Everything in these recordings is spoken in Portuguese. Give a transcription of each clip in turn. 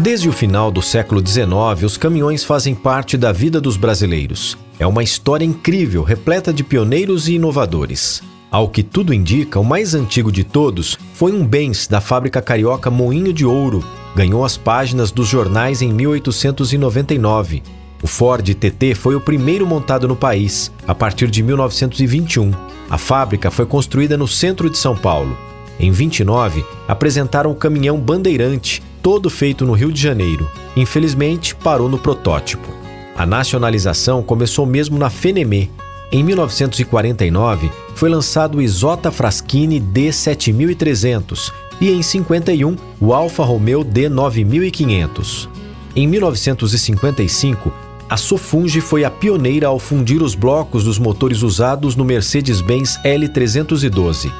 Desde o final do século XIX, os caminhões fazem parte da vida dos brasileiros. É uma história incrível, repleta de pioneiros e inovadores. Ao que tudo indica, o mais antigo de todos foi um Benz da fábrica carioca Moinho de Ouro. Ganhou as páginas dos jornais em 1899. O Ford TT foi o primeiro montado no país, a partir de 1921. A fábrica foi construída no centro de São Paulo. Em 29, apresentaram o caminhão Bandeirante, todo feito no Rio de Janeiro. Infelizmente, parou no protótipo. A nacionalização começou mesmo na Fenemé. Em 1949, foi lançado o Isota Fraschini D7300 e em 51 o Alfa Romeo D9500. Em 1955, a Sofunge foi a pioneira ao fundir os blocos dos motores usados no Mercedes-Benz L312.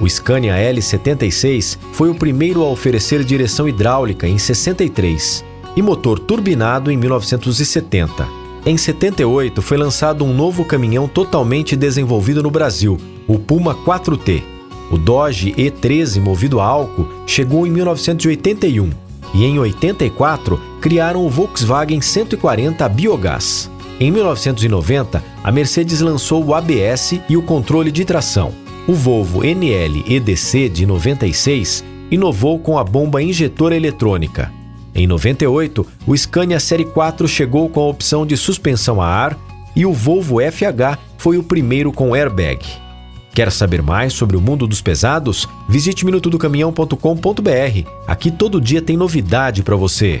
O Scania L76 foi o primeiro a oferecer direção hidráulica em 63 e motor turbinado em 1970. Em 78 foi lançado um novo caminhão totalmente desenvolvido no Brasil, o Puma 4T. O Dodge E13 movido a álcool chegou em 1981 e em 84 criaram o Volkswagen 140 a biogás. Em 1990, a Mercedes lançou o ABS e o controle de tração. O Volvo NL EDC de 96 inovou com a bomba injetora eletrônica. Em 98, o Scania Série 4 chegou com a opção de suspensão a ar e o Volvo FH foi o primeiro com airbag. Quer saber mais sobre o mundo dos pesados? Visite minutodocaminhão.com.br. Aqui todo dia tem novidade para você.